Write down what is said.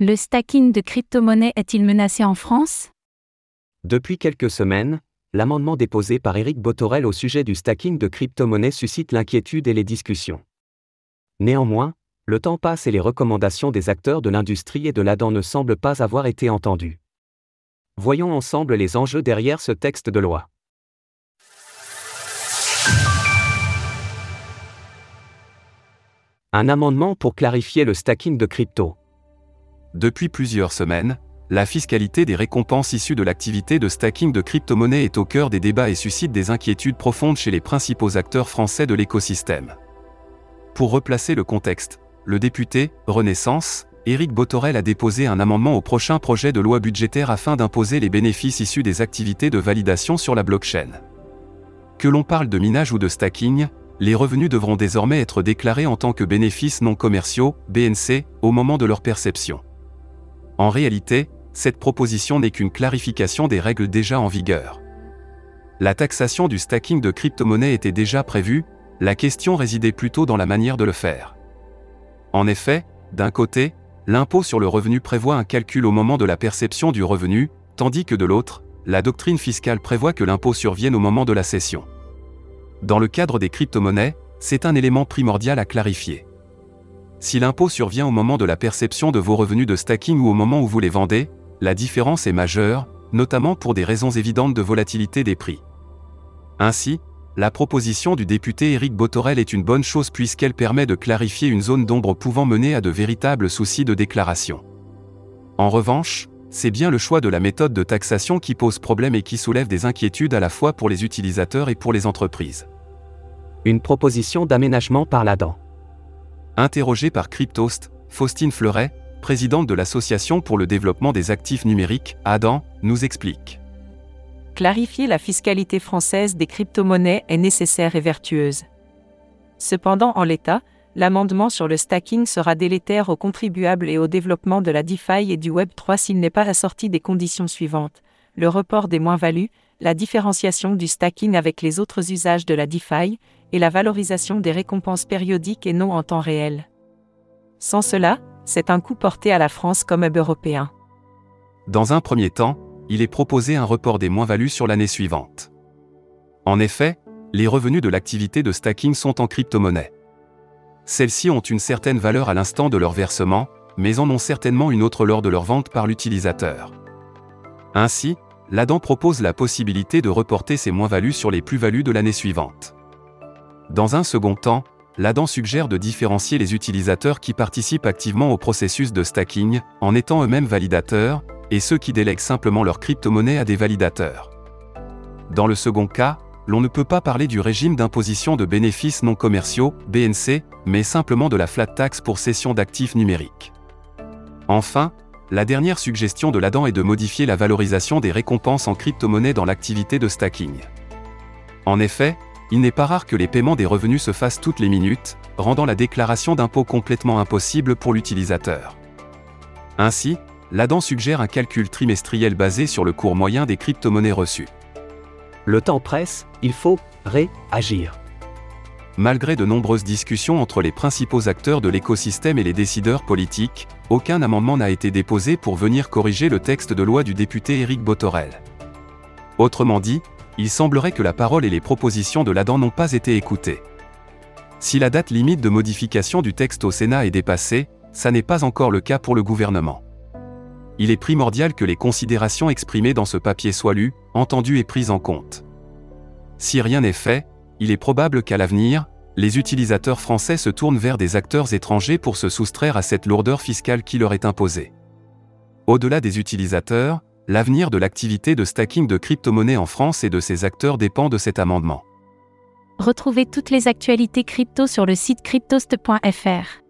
Le stacking de crypto-monnaies est-il menacé en France? Depuis quelques semaines, l'amendement déposé par Éric Botorel au sujet du stacking de crypto-monnaies suscite l'inquiétude et les discussions. Néanmoins, le temps passe et les recommandations des acteurs de l'industrie et de l'ADAN ne semblent pas avoir été entendues. Voyons ensemble les enjeux derrière ce texte de loi. Un amendement pour clarifier le stacking de crypto. Depuis plusieurs semaines, la fiscalité des récompenses issues de l'activité de stacking de crypto-monnaies est au cœur des débats et suscite des inquiétudes profondes chez les principaux acteurs français de l'écosystème. Pour replacer le contexte, le député Renaissance, Éric Botorel a déposé un amendement au prochain projet de loi budgétaire afin d'imposer les bénéfices issus des activités de validation sur la blockchain. Que l'on parle de minage ou de stacking, les revenus devront désormais être déclarés en tant que bénéfices non commerciaux, BNC, au moment de leur perception. En réalité, cette proposition n'est qu'une clarification des règles déjà en vigueur. La taxation du stacking de crypto-monnaies était déjà prévue, la question résidait plutôt dans la manière de le faire. En effet, d'un côté, l'impôt sur le revenu prévoit un calcul au moment de la perception du revenu, tandis que de l'autre, la doctrine fiscale prévoit que l'impôt survienne au moment de la cession. Dans le cadre des crypto-monnaies, c'est un élément primordial à clarifier. Si l'impôt survient au moment de la perception de vos revenus de stacking ou au moment où vous les vendez, la différence est majeure, notamment pour des raisons évidentes de volatilité des prix. Ainsi, la proposition du député Éric Botorel est une bonne chose puisqu'elle permet de clarifier une zone d'ombre pouvant mener à de véritables soucis de déclaration. En revanche, c'est bien le choix de la méthode de taxation qui pose problème et qui soulève des inquiétudes à la fois pour les utilisateurs et pour les entreprises. Une proposition d'aménagement par l'ADAN. Interrogée par Cryptost, Faustine Fleuret, présidente de l'Association pour le développement des actifs numériques, ADAN, nous explique. Clarifier la fiscalité française des crypto-monnaies est nécessaire et vertueuse. Cependant, en l'état, l'amendement sur le stacking sera délétère aux contribuables et au développement de la DeFi et du Web3 s'il n'est pas assorti des conditions suivantes le report des moins-values, la différenciation du stacking avec les autres usages de la DeFi, et la valorisation des récompenses périodiques et non en temps réel. Sans cela, c'est un coût porté à la France comme hub européen. Dans un premier temps, il est proposé un report des moins-values sur l'année suivante. En effet, les revenus de l'activité de stacking sont en crypto-monnaie. Celles-ci ont une certaine valeur à l'instant de leur versement, mais en ont certainement une autre lors de leur vente par l'utilisateur. Ainsi, l'ADAN propose la possibilité de reporter ces moins-values sur les plus-values de l'année suivante. Dans un second temps, l'ADAN suggère de différencier les utilisateurs qui participent activement au processus de stacking, en étant eux-mêmes validateurs, et ceux qui délèguent simplement leur crypto-monnaie à des validateurs. Dans le second cas, l'on ne peut pas parler du régime d'imposition de bénéfices non commerciaux, BNC, mais simplement de la flat tax pour cession d'actifs numériques. Enfin, la dernière suggestion de l'ADAN est de modifier la valorisation des récompenses en crypto-monnaie dans l'activité de stacking. En effet, il n'est pas rare que les paiements des revenus se fassent toutes les minutes, rendant la déclaration d'impôt complètement impossible pour l'utilisateur. Ainsi, l'ADAN suggère un calcul trimestriel basé sur le cours moyen des crypto-monnaies reçues. Le temps presse, il faut réagir. Malgré de nombreuses discussions entre les principaux acteurs de l'écosystème et les décideurs politiques, aucun amendement n'a été déposé pour venir corriger le texte de loi du député Éric Botorel. Autrement dit, il semblerait que la parole et les propositions de l'ADAN n'ont pas été écoutées. Si la date limite de modification du texte au Sénat est dépassée, ça n'est pas encore le cas pour le gouvernement. Il est primordial que les considérations exprimées dans ce papier soient lues, entendues et prises en compte. Si rien n'est fait, il est probable qu'à l'avenir, les utilisateurs français se tournent vers des acteurs étrangers pour se soustraire à cette lourdeur fiscale qui leur est imposée. Au-delà des utilisateurs, l'avenir de l'activité de stacking de crypto-monnaies en France et de ses acteurs dépend de cet amendement. Retrouvez toutes les actualités crypto sur le site cryptost.fr.